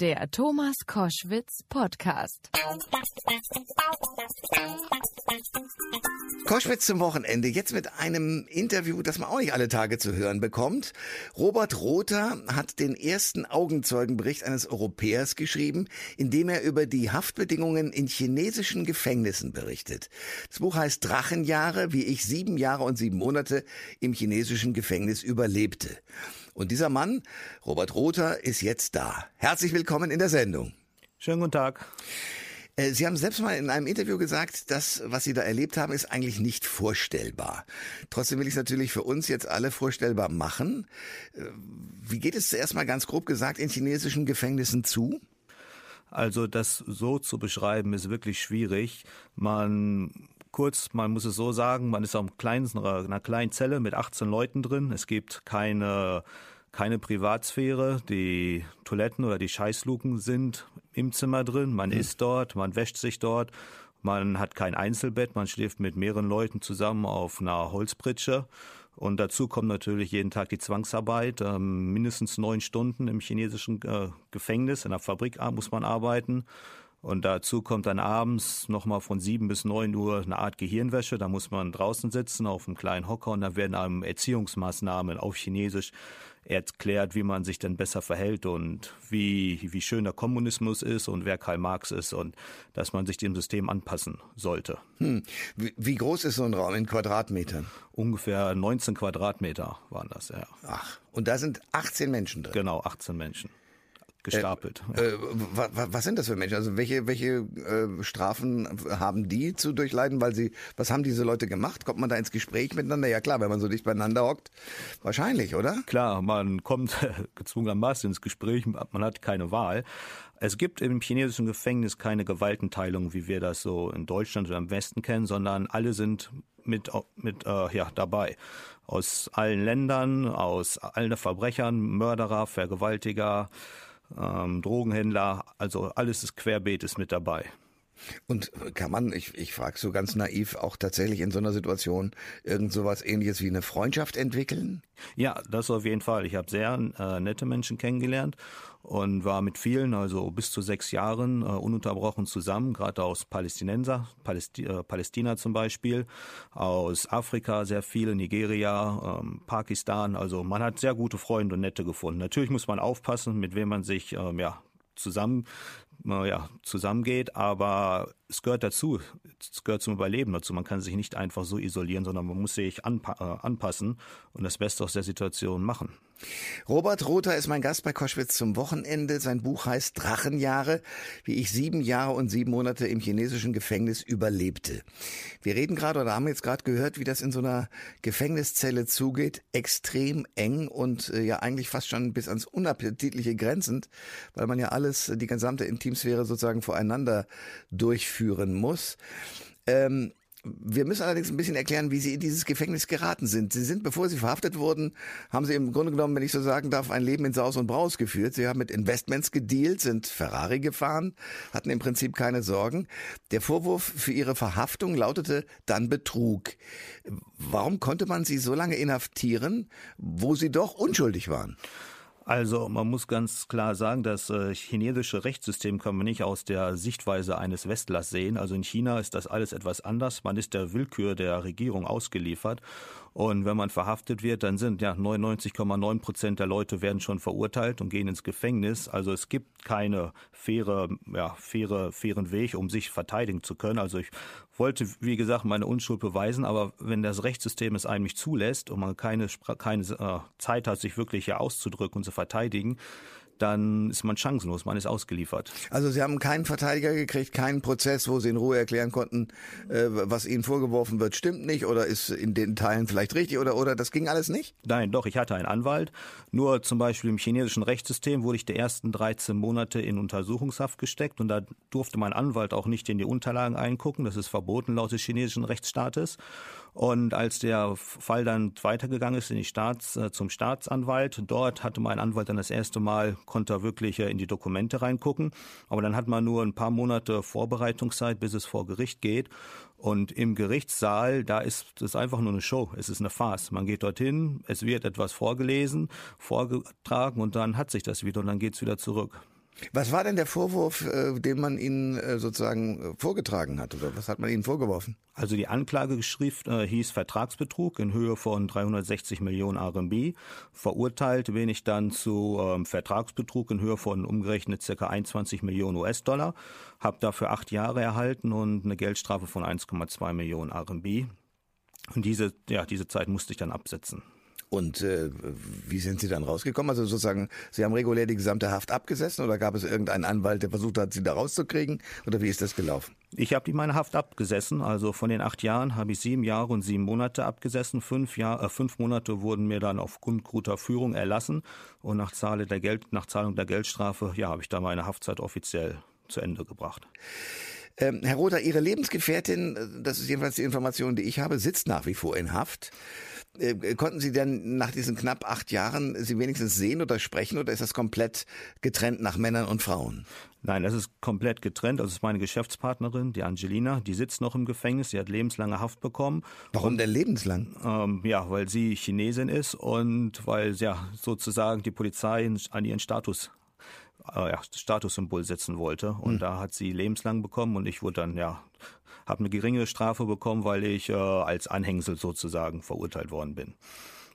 Der Thomas Koschwitz Podcast. Koschwitz zum Wochenende. Jetzt mit einem Interview, das man auch nicht alle Tage zu hören bekommt. Robert Rother hat den ersten Augenzeugenbericht eines Europäers geschrieben, in dem er über die Haftbedingungen in chinesischen Gefängnissen berichtet. Das Buch heißt Drachenjahre, wie ich sieben Jahre und sieben Monate im chinesischen Gefängnis überlebte. Und dieser Mann, Robert Rother, ist jetzt da. Herzlich willkommen in der Sendung. Schönen guten Tag. Äh, Sie haben selbst mal in einem Interview gesagt, das, was Sie da erlebt haben, ist eigentlich nicht vorstellbar. Trotzdem will ich es natürlich für uns jetzt alle vorstellbar machen. Äh, wie geht es zuerst mal ganz grob gesagt in chinesischen Gefängnissen zu? Also das so zu beschreiben ist wirklich schwierig. Man kurz, man muss es so sagen, man ist auf einer kleinen Zelle mit 18 Leuten drin. Es gibt keine, keine Privatsphäre. Die Toiletten oder die Scheißluken sind im Zimmer drin. Man mhm. isst dort, man wäscht sich dort. Man hat kein Einzelbett, man schläft mit mehreren Leuten zusammen auf einer Holzpritsche. Und dazu kommt natürlich jeden Tag die Zwangsarbeit. Ähm, mindestens neun Stunden im chinesischen äh, Gefängnis, in der Fabrik muss man arbeiten. Und dazu kommt dann abends nochmal von sieben bis neun Uhr eine Art Gehirnwäsche. Da muss man draußen sitzen auf einem kleinen Hocker und da werden einem Erziehungsmaßnahmen auf Chinesisch erklärt, wie man sich denn besser verhält und wie, wie schön der Kommunismus ist und wer Karl Marx ist und dass man sich dem System anpassen sollte. Hm. Wie, wie groß ist so ein Raum in Quadratmetern? Ungefähr 19 Quadratmeter waren das, ja. Ach, und da sind 18 Menschen drin? Genau, 18 Menschen gestapelt. Äh, äh, was sind das für Menschen? Also welche, welche äh, Strafen haben die zu durchleiden? Weil sie, was haben diese Leute gemacht? Kommt man da ins Gespräch miteinander? Ja klar, wenn man so dicht beieinander hockt, wahrscheinlich, oder? Klar, man kommt gezwungenermaßen ins Gespräch, man hat keine Wahl. Es gibt im chinesischen Gefängnis keine Gewaltenteilung, wie wir das so in Deutschland oder im Westen kennen, sondern alle sind mit, mit äh, ja, dabei. Aus allen Ländern, aus allen Verbrechern, Mörderer, Vergewaltiger, ähm, Drogenhändler, also alles ist querbeet ist mit dabei. Und kann man, ich, ich frage so ganz naiv, auch tatsächlich in so einer Situation irgend sowas ähnliches wie eine Freundschaft entwickeln? Ja, das auf jeden Fall. Ich habe sehr äh, nette Menschen kennengelernt und war mit vielen, also bis zu sechs Jahren, äh, ununterbrochen zusammen, gerade aus Palästinenser, Palästi äh, Palästina zum Beispiel, aus Afrika sehr viele, Nigeria, ähm, Pakistan. Also man hat sehr gute Freunde und Nette gefunden. Natürlich muss man aufpassen, mit wem man sich ähm, ja, zusammen ja, zusammengeht, aber es gehört dazu, es gehört zum Überleben dazu. Man kann sich nicht einfach so isolieren, sondern man muss sich anpa äh, anpassen und das Beste aus der Situation machen. Robert Rother ist mein Gast bei Koschwitz zum Wochenende. Sein Buch heißt Drachenjahre, wie ich sieben Jahre und sieben Monate im chinesischen Gefängnis überlebte. Wir reden gerade oder haben jetzt gerade gehört, wie das in so einer Gefängniszelle zugeht. Extrem eng und äh, ja eigentlich fast schon bis ans Unappetitliche grenzend, weil man ja alles, die gesamte Intimsphäre sozusagen voreinander durchführt führen muss. Ähm, wir müssen allerdings ein bisschen erklären, wie Sie in dieses Gefängnis geraten sind. Sie sind, bevor Sie verhaftet wurden, haben Sie im Grunde genommen, wenn ich so sagen darf, ein Leben in Saus und Braus geführt. Sie haben mit Investments gedealt, sind Ferrari gefahren, hatten im Prinzip keine Sorgen. Der Vorwurf für Ihre Verhaftung lautete dann Betrug. Warum konnte man Sie so lange inhaftieren, wo Sie doch unschuldig waren? Also man muss ganz klar sagen, das äh, chinesische Rechtssystem kann man nicht aus der Sichtweise eines Westlers sehen. Also in China ist das alles etwas anders. Man ist der Willkür der Regierung ausgeliefert. Und wenn man verhaftet wird, dann sind ja 99,9 Prozent der Leute werden schon verurteilt und gehen ins Gefängnis. Also es gibt keine faire, ja, faire, fairen Weg, um sich verteidigen zu können. Also ich wollte, wie gesagt, meine Unschuld beweisen, aber wenn das Rechtssystem es einem nicht zulässt und man keine, keine äh, Zeit hat, sich wirklich hier auszudrücken und zu verteidigen, dann ist man chancenlos, man ist ausgeliefert. Also Sie haben keinen Verteidiger gekriegt, keinen Prozess, wo Sie in Ruhe erklären konnten, äh, was Ihnen vorgeworfen wird, stimmt nicht oder ist in den Teilen vielleicht richtig oder, oder das ging alles nicht? Nein, doch, ich hatte einen Anwalt. Nur zum Beispiel im chinesischen Rechtssystem wurde ich die ersten 13 Monate in Untersuchungshaft gesteckt und da durfte mein Anwalt auch nicht in die Unterlagen eingucken. Das ist verboten laut des chinesischen Rechtsstaates. Und als der Fall dann weitergegangen ist in die Staats, äh, zum Staatsanwalt, dort hatte mein Anwalt dann das erste Mal, konnte er wirklich äh, in die Dokumente reingucken. Aber dann hat man nur ein paar Monate Vorbereitungszeit, bis es vor Gericht geht. Und im Gerichtssaal, da ist es einfach nur eine Show. Es ist eine Farce. Man geht dorthin, es wird etwas vorgelesen, vorgetragen und dann hat sich das wieder und dann geht's wieder zurück. Was war denn der Vorwurf, äh, den man Ihnen äh, sozusagen äh, vorgetragen hat oder was hat man Ihnen vorgeworfen? Also die Anklageschrift äh, hieß Vertragsbetrug in Höhe von 360 Millionen RMB. Verurteilt bin ich dann zu ähm, Vertragsbetrug in Höhe von umgerechnet ca. 21 Millionen US-Dollar. Habe dafür acht Jahre erhalten und eine Geldstrafe von 1,2 Millionen RMB. Und diese, ja, diese Zeit musste ich dann absetzen. Und äh, wie sind Sie dann rausgekommen? Also sozusagen, Sie haben regulär die gesamte Haft abgesessen oder gab es irgendeinen Anwalt, der versucht hat, Sie da rauszukriegen? Oder wie ist das gelaufen? Ich habe die meine Haft abgesessen. Also von den acht Jahren habe ich sieben Jahre und sieben Monate abgesessen. Fünf, Jahr, äh, fünf Monate wurden mir dann aufgrund guter Führung erlassen. Und nach, Zahle der Geld, nach Zahlung der Geldstrafe, ja, habe ich da meine Haftzeit offiziell zu Ende gebracht. Ähm, Herr Rother, Ihre Lebensgefährtin, äh, das ist jedenfalls die Information, die ich habe, sitzt nach wie vor in Haft. Äh, konnten Sie denn nach diesen knapp acht Jahren Sie wenigstens sehen oder sprechen oder ist das komplett getrennt nach Männern und Frauen? Nein, das ist komplett getrennt. Das ist meine Geschäftspartnerin, die Angelina, die sitzt noch im Gefängnis, sie hat lebenslange Haft bekommen. Warum denn lebenslang? Ähm, ja, weil sie Chinesin ist und weil ja sozusagen die Polizei an ihren Status äh, ja, Statussymbol setzen wollte. Und hm. da hat sie lebenslang bekommen und ich wurde dann ja habe eine geringe Strafe bekommen, weil ich äh, als Anhängsel sozusagen verurteilt worden bin.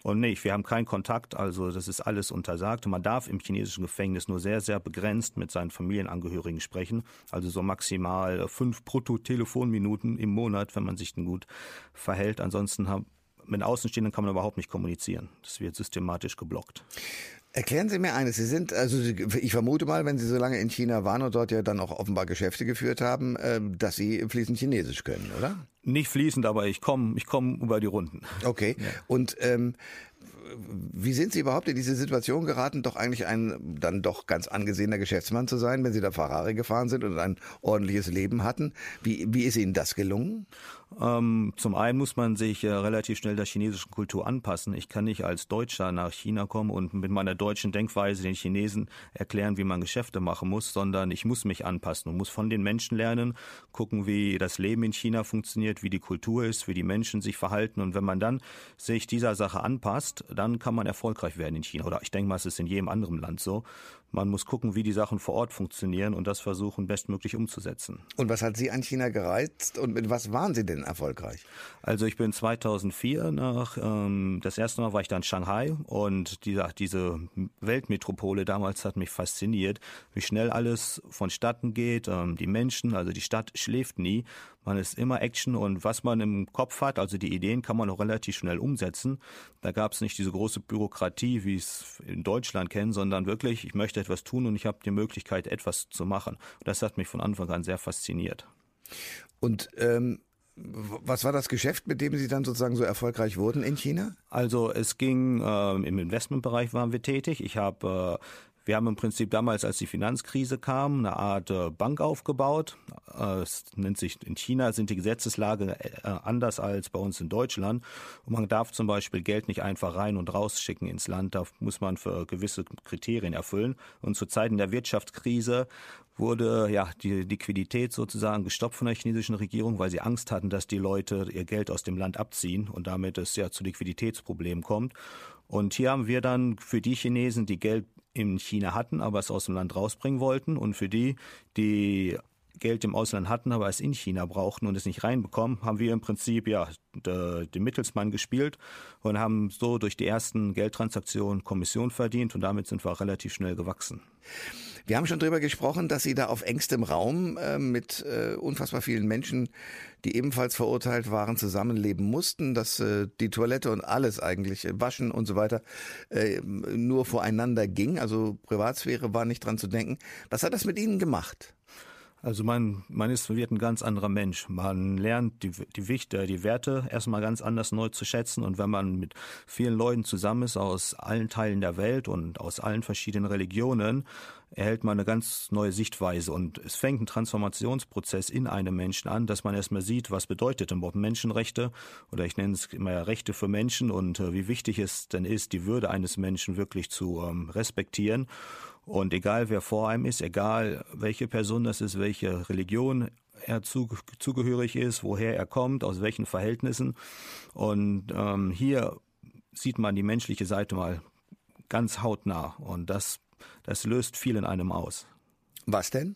Und nicht, wir haben keinen Kontakt, also das ist alles untersagt. Man darf im chinesischen Gefängnis nur sehr, sehr begrenzt mit seinen Familienangehörigen sprechen. Also so maximal fünf Brutto-Telefonminuten im Monat, wenn man sich denn gut verhält. Ansonsten haben, mit Außenstehenden kann man überhaupt nicht kommunizieren. Das wird systematisch geblockt. Erklären Sie mir eines. Sie sind, also ich vermute mal, wenn Sie so lange in China waren und dort ja dann auch offenbar Geschäfte geführt haben, ähm, dass Sie fließend Chinesisch können, oder? Nicht fließend, aber ich komme ich komm über die Runden. Okay. Ja. Und ähm, wie sind Sie überhaupt in diese Situation geraten, doch eigentlich ein dann doch ganz angesehener Geschäftsmann zu sein, wenn Sie da Ferrari gefahren sind und ein ordentliches Leben hatten? Wie, wie ist Ihnen das gelungen? Ähm, zum einen muss man sich äh, relativ schnell der chinesischen Kultur anpassen. Ich kann nicht als Deutscher nach China kommen und mit meiner deutschen Denkweise den Chinesen erklären, wie man Geschäfte machen muss, sondern ich muss mich anpassen und muss von den Menschen lernen, gucken, wie das Leben in China funktioniert, wie die Kultur ist, wie die Menschen sich verhalten. Und wenn man dann sich dieser Sache anpasst, dann kann man erfolgreich werden in China. Oder ich denke mal, es ist in jedem anderen Land so. Man muss gucken, wie die Sachen vor Ort funktionieren und das versuchen, bestmöglich umzusetzen. Und was hat Sie an China gereizt und mit was waren Sie denn erfolgreich? Also ich bin 2004 nach, ähm, das erste Mal war ich da in Shanghai und diese, diese Weltmetropole damals hat mich fasziniert, wie schnell alles vonstatten geht, ähm, die Menschen, also die Stadt schläft nie man ist immer Action und was man im Kopf hat, also die Ideen kann man auch relativ schnell umsetzen. Da gab es nicht diese große Bürokratie, wie es in Deutschland kennen, sondern wirklich, ich möchte etwas tun und ich habe die Möglichkeit, etwas zu machen. Und das hat mich von Anfang an sehr fasziniert. Und ähm was war das Geschäft, mit dem Sie dann sozusagen so erfolgreich wurden in China? Also es ging äh, im Investmentbereich waren wir tätig. Ich habe äh, wir haben im Prinzip damals, als die Finanzkrise kam, eine Art äh, Bank aufgebaut. Äh, es nennt sich in China sind die Gesetzeslage äh, anders als bei uns in Deutschland. Und man darf zum Beispiel Geld nicht einfach rein und raus schicken ins Land. Da muss man für gewisse Kriterien erfüllen. Und zu Zeiten der Wirtschaftskrise wurde ja die Liquidität sozusagen gestoppt von der chinesischen Regierung, weil sie Angst hatten, dass die Leute ihr Geld aus dem Land abziehen und damit es ja zu Liquiditätsproblemen kommt. Und hier haben wir dann für die Chinesen, die Geld in China hatten, aber es aus dem Land rausbringen wollten. Und für die, die Geld im Ausland hatten, aber es in China brauchten und es nicht reinbekommen, haben wir im Prinzip ja den Mittelsmann gespielt und haben so durch die ersten Geldtransaktionen Kommission verdient und damit sind wir relativ schnell gewachsen. Wir haben schon darüber gesprochen, dass Sie da auf engstem Raum äh, mit äh, unfassbar vielen Menschen, die ebenfalls verurteilt waren, zusammenleben mussten, dass äh, die Toilette und alles eigentlich, äh, Waschen und so weiter, äh, nur voreinander ging. Also Privatsphäre war nicht dran zu denken. Was hat das mit Ihnen gemacht? Also man, man ist, wird ein ganz anderer Mensch. Man lernt die, die Wichte, die Werte erstmal ganz anders neu zu schätzen. Und wenn man mit vielen Leuten zusammen ist aus allen Teilen der Welt und aus allen verschiedenen Religionen, erhält man eine ganz neue Sichtweise. Und es fängt ein Transformationsprozess in einem Menschen an, dass man erstmal sieht, was bedeutet denn überhaupt Menschenrechte oder ich nenne es immer Rechte für Menschen und äh, wie wichtig es denn ist, die Würde eines Menschen wirklich zu ähm, respektieren. Und egal wer vor einem ist, egal welche Person das ist, welche Religion er zugehörig ist, woher er kommt, aus welchen Verhältnissen. Und ähm, hier sieht man die menschliche Seite mal ganz hautnah. Und das, das löst viel in einem aus. Was denn?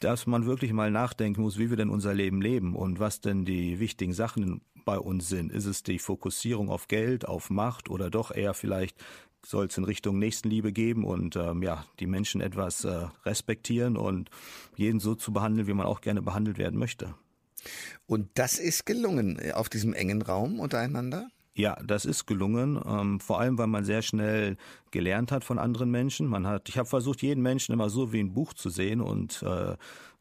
dass man wirklich mal nachdenken muss, wie wir denn unser Leben leben und was denn die wichtigen Sachen bei uns sind. Ist es die Fokussierung auf Geld, auf Macht oder doch eher vielleicht soll es in Richtung Nächstenliebe geben und ähm, ja, die Menschen etwas äh, respektieren und jeden so zu behandeln, wie man auch gerne behandelt werden möchte. Und das ist gelungen äh, auf diesem engen Raum untereinander? Ja, das ist gelungen, ähm, vor allem weil man sehr schnell gelernt hat von anderen Menschen. Man hat, ich habe versucht, jeden Menschen immer so wie ein Buch zu sehen und äh,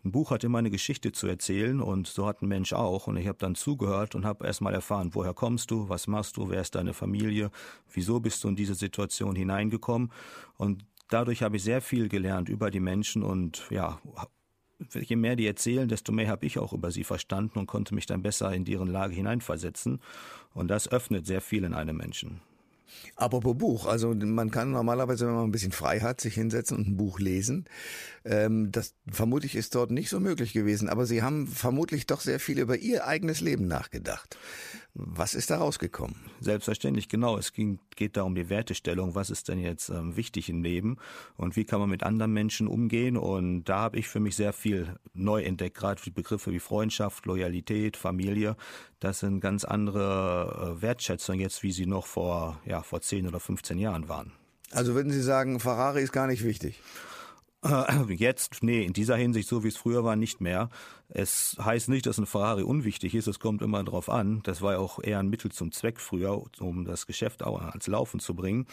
ein Buch hat immer eine Geschichte zu erzählen und so hat ein Mensch auch. Und ich habe dann zugehört und habe erst mal erfahren, woher kommst du, was machst du, wer ist deine Familie, wieso bist du in diese Situation hineingekommen. Und dadurch habe ich sehr viel gelernt über die Menschen und ja, je mehr die erzählen, desto mehr habe ich auch über sie verstanden und konnte mich dann besser in deren Lage hineinversetzen. Und das öffnet sehr viel in einem Menschen. Apropos Buch, also man kann normalerweise, wenn man ein bisschen frei hat, sich hinsetzen und ein Buch lesen. Ähm, das vermutlich ist dort nicht so möglich gewesen, aber Sie haben vermutlich doch sehr viel über Ihr eigenes Leben nachgedacht. Was ist da rausgekommen? Selbstverständlich, genau. Es ging, geht da um die Wertestellung. Was ist denn jetzt ähm, wichtig im Leben und wie kann man mit anderen Menschen umgehen? Und da habe ich für mich sehr viel neu entdeckt, gerade Begriffe wie Freundschaft, Loyalität, Familie. Das sind ganz andere äh, Wertschätzungen jetzt, wie sie noch vor, ja, vor 10 oder 15 Jahren waren. Also würden Sie sagen, Ferrari ist gar nicht wichtig? Äh, jetzt, nee, in dieser Hinsicht, so wie es früher war, nicht mehr. Es heißt nicht, dass ein Ferrari unwichtig ist, es kommt immer darauf an. Das war ja auch eher ein Mittel zum Zweck früher, um das Geschäft auch ans Laufen zu bringen.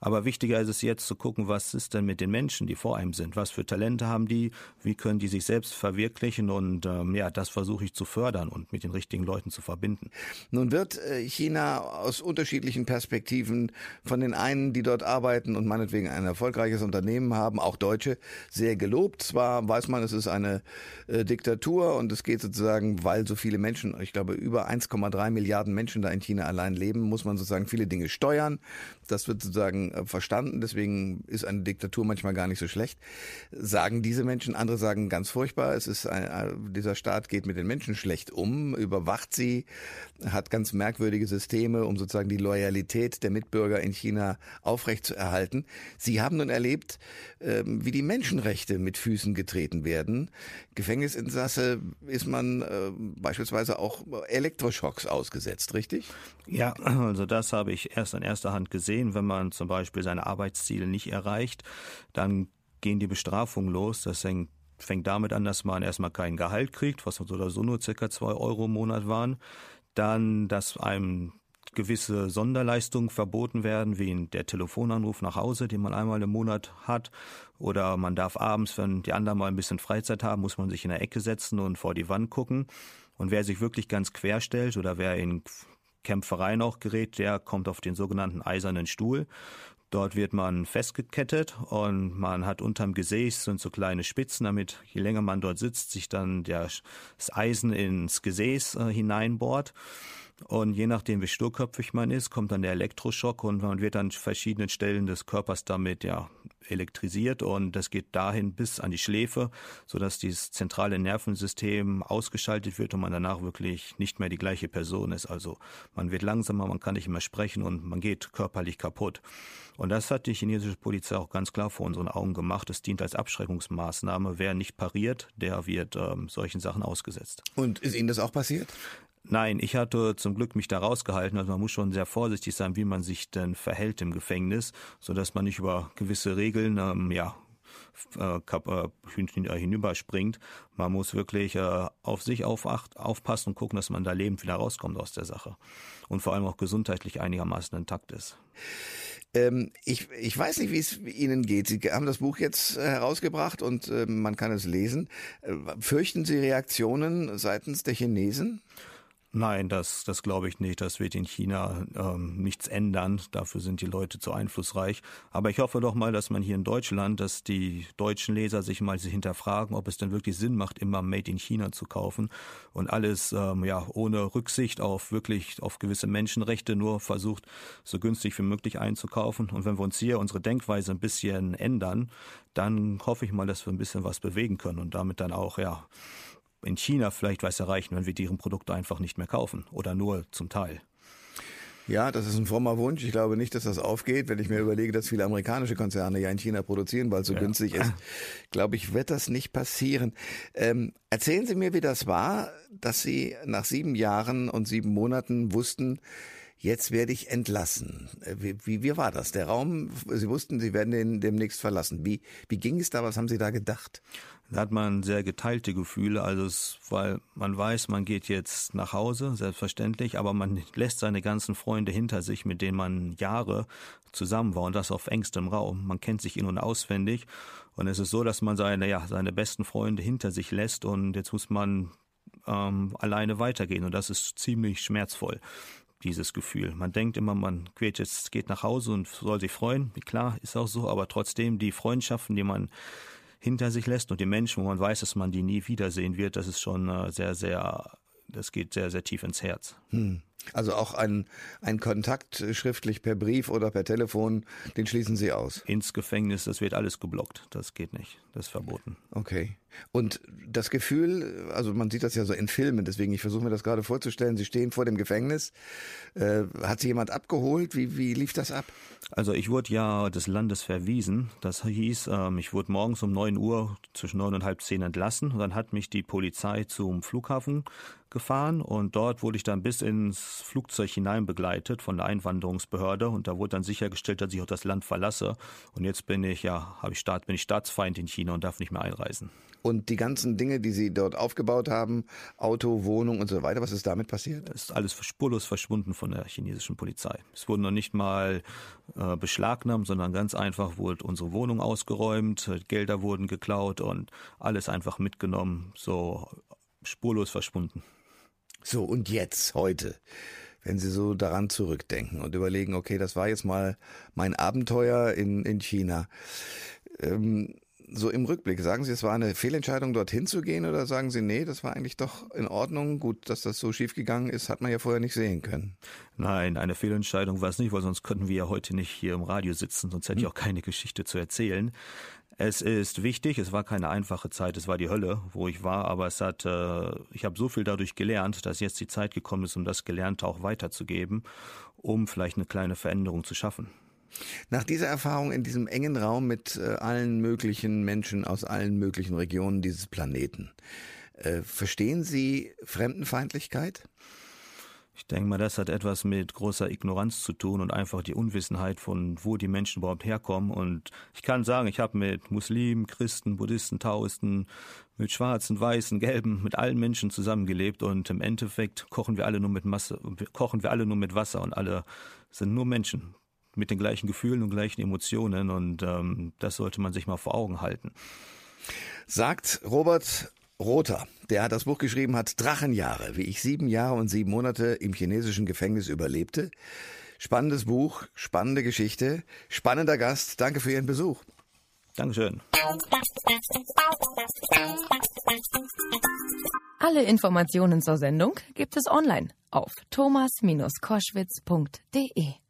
Aber wichtiger ist es jetzt zu gucken, was ist denn mit den Menschen, die vor einem sind? Was für Talente haben die? Wie können die sich selbst verwirklichen? Und ähm, ja, das versuche ich zu fördern und mit den richtigen Leuten zu verbinden. Nun wird äh, China aus unterschiedlichen Perspektiven von den einen, die dort arbeiten und meinetwegen ein erfolgreiches Unternehmen haben, auch Deutsche, sehr gelobt. Zwar weiß man, es ist eine äh, Diktatur, und es geht sozusagen, weil so viele Menschen, ich glaube über 1,3 Milliarden Menschen da in China allein leben, muss man sozusagen viele Dinge steuern. Das wird sozusagen äh, verstanden, deswegen ist eine Diktatur manchmal gar nicht so schlecht. Sagen diese Menschen, andere sagen ganz furchtbar, es ist ein, dieser Staat geht mit den Menschen schlecht um, überwacht sie, hat ganz merkwürdige Systeme, um sozusagen die Loyalität der Mitbürger in China aufrechtzuerhalten. Sie haben nun erlebt, ähm, wie die Menschenrechte mit Füßen getreten werden. Gefängnisinsasse ist man äh, beispielsweise auch Elektroschocks ausgesetzt, richtig? Ja, also das habe ich erst an erster Hand gesehen. Wenn man zum Beispiel seine Arbeitsziele nicht erreicht, dann gehen die Bestrafungen los. Das hängt fängt damit an, dass man erstmal kein Gehalt kriegt, was so oder so nur circa zwei Euro im Monat waren. Dann, dass einem gewisse Sonderleistungen verboten werden, wie der Telefonanruf nach Hause, den man einmal im Monat hat. Oder man darf abends, wenn die anderen mal ein bisschen Freizeit haben, muss man sich in der Ecke setzen und vor die Wand gucken. Und wer sich wirklich ganz quer stellt oder wer in Kämpfereien auch gerät, der kommt auf den sogenannten eisernen Stuhl. Dort wird man festgekettet und man hat unterm Gesäß sind so kleine Spitzen, damit je länger man dort sitzt, sich dann das Eisen ins Gesäß äh, hineinbohrt. Und je nachdem, wie sturköpfig man ist, kommt dann der Elektroschock und man wird an verschiedenen Stellen des Körpers damit ja elektrisiert und das geht dahin bis an die Schläfe, sodass dieses zentrale Nervensystem ausgeschaltet wird und man danach wirklich nicht mehr die gleiche Person ist. Also man wird langsamer, man kann nicht mehr sprechen und man geht körperlich kaputt. Und das hat die chinesische Polizei auch ganz klar vor unseren Augen gemacht. Es dient als Abschreckungsmaßnahme. Wer nicht pariert, der wird ähm, solchen Sachen ausgesetzt. Und ist Ihnen das auch passiert? Nein, ich hatte zum Glück mich da rausgehalten. Also man muss schon sehr vorsichtig sein, wie man sich denn verhält im Gefängnis, so dass man nicht über gewisse Regeln ähm, ja äh, äh, hinüberspringt. Man muss wirklich äh, auf sich aufacht, aufpassen und gucken, dass man da lebend wieder rauskommt aus der Sache und vor allem auch gesundheitlich einigermaßen intakt ist. Ähm, ich, ich weiß nicht, wie es Ihnen geht. Sie haben das Buch jetzt herausgebracht und äh, man kann es lesen. Äh, fürchten Sie Reaktionen seitens der Chinesen? Nein, das, das glaube ich nicht. Das wird in China ähm, nichts ändern. Dafür sind die Leute zu einflussreich. Aber ich hoffe doch mal, dass man hier in Deutschland, dass die deutschen Leser sich mal hinterfragen, ob es denn wirklich Sinn macht, immer Made in China zu kaufen und alles ähm, ja ohne Rücksicht auf wirklich auf gewisse Menschenrechte nur versucht, so günstig wie möglich einzukaufen. Und wenn wir uns hier unsere Denkweise ein bisschen ändern, dann hoffe ich mal, dass wir ein bisschen was bewegen können und damit dann auch ja in China vielleicht was erreichen, wenn wir deren Produkte einfach nicht mehr kaufen oder nur zum Teil. Ja, das ist ein frommer Wunsch. Ich glaube nicht, dass das aufgeht. Wenn ich mir überlege, dass viele amerikanische Konzerne ja in China produzieren, weil es so ja. günstig ist, glaube ich, wird das nicht passieren. Ähm, erzählen Sie mir, wie das war, dass Sie nach sieben Jahren und sieben Monaten wussten, jetzt werde ich entlassen. Äh, wie, wie, wie war das? Der Raum, Sie wussten, Sie werden den demnächst verlassen. Wie, wie ging es da? Was haben Sie da gedacht? Da hat man sehr geteilte Gefühle, also es, weil man weiß, man geht jetzt nach Hause, selbstverständlich, aber man lässt seine ganzen Freunde hinter sich, mit denen man Jahre zusammen war und das auf engstem Raum. Man kennt sich in- und auswendig und es ist so, dass man seine, ja, seine besten Freunde hinter sich lässt und jetzt muss man ähm, alleine weitergehen und das ist ziemlich schmerzvoll dieses Gefühl. Man denkt immer, man geht jetzt geht nach Hause und soll sich freuen. Klar, ist auch so, aber trotzdem die Freundschaften, die man hinter sich lässt und die Menschen, wo man weiß, dass man die nie wiedersehen wird, das ist schon äh, sehr, sehr, das geht sehr, sehr tief ins Herz. Hm. Also auch ein, ein Kontakt schriftlich per Brief oder per Telefon, den schließen Sie aus? Ins Gefängnis, das wird alles geblockt. Das geht nicht. Das ist verboten. Okay. Und das Gefühl, also man sieht das ja so in Filmen, deswegen ich versuche mir das gerade vorzustellen, Sie stehen vor dem Gefängnis. Äh, hat Sie jemand abgeholt? Wie, wie lief das ab? Also ich wurde ja des Landes verwiesen. Das hieß, ähm, ich wurde morgens um neun Uhr zwischen neun und halb zehn entlassen. Und dann hat mich die Polizei zum Flughafen gefahren und dort wurde ich dann bis ins Flugzeug hinein begleitet von der Einwanderungsbehörde und da wurde dann sichergestellt, dass ich auch das Land verlasse. Und jetzt bin ich ja, habe ich Staat, bin ich Staatsfeind in China und darf nicht mehr einreisen. Und die ganzen Dinge, die Sie dort aufgebaut haben, Auto, Wohnung und so weiter, was ist damit passiert? Es ist alles spurlos verschwunden von der chinesischen Polizei. Es wurden noch nicht mal äh, beschlagnahmt, sondern ganz einfach wurde unsere Wohnung ausgeräumt, Gelder wurden geklaut und alles einfach mitgenommen, so spurlos verschwunden. So, und jetzt, heute, wenn Sie so daran zurückdenken und überlegen, okay, das war jetzt mal mein Abenteuer in, in China. Ähm, so im Rückblick, sagen Sie, es war eine Fehlentscheidung, dorthin zu gehen oder sagen Sie, nee, das war eigentlich doch in Ordnung, gut, dass das so schief gegangen ist, hat man ja vorher nicht sehen können. Nein, eine Fehlentscheidung war es nicht, weil sonst könnten wir ja heute nicht hier im Radio sitzen, sonst hätte ich hm. auch keine Geschichte zu erzählen. Es ist wichtig, es war keine einfache Zeit, es war die Hölle, wo ich war, aber es hat, äh, ich habe so viel dadurch gelernt, dass jetzt die Zeit gekommen ist, um das Gelernte auch weiterzugeben, um vielleicht eine kleine Veränderung zu schaffen. Nach dieser Erfahrung in diesem engen Raum mit äh, allen möglichen Menschen aus allen möglichen Regionen dieses Planeten, äh, verstehen Sie Fremdenfeindlichkeit? Ich denke mal, das hat etwas mit großer Ignoranz zu tun und einfach die Unwissenheit von, wo die Menschen überhaupt herkommen. Und ich kann sagen, ich habe mit Muslimen, Christen, Buddhisten, Taoisten, mit Schwarzen, Weißen, Gelben, mit allen Menschen zusammengelebt und im Endeffekt kochen wir alle nur mit Masse, kochen wir alle nur mit Wasser und alle sind nur Menschen mit den gleichen Gefühlen und gleichen Emotionen und ähm, das sollte man sich mal vor Augen halten. Sagt Robert Rother, der hat das Buch geschrieben hat, Drachenjahre, wie ich sieben Jahre und sieben Monate im chinesischen Gefängnis überlebte. Spannendes Buch, spannende Geschichte, spannender Gast. Danke für Ihren Besuch. Dankeschön. Alle Informationen zur Sendung gibt es online auf thomas-koschwitz.de.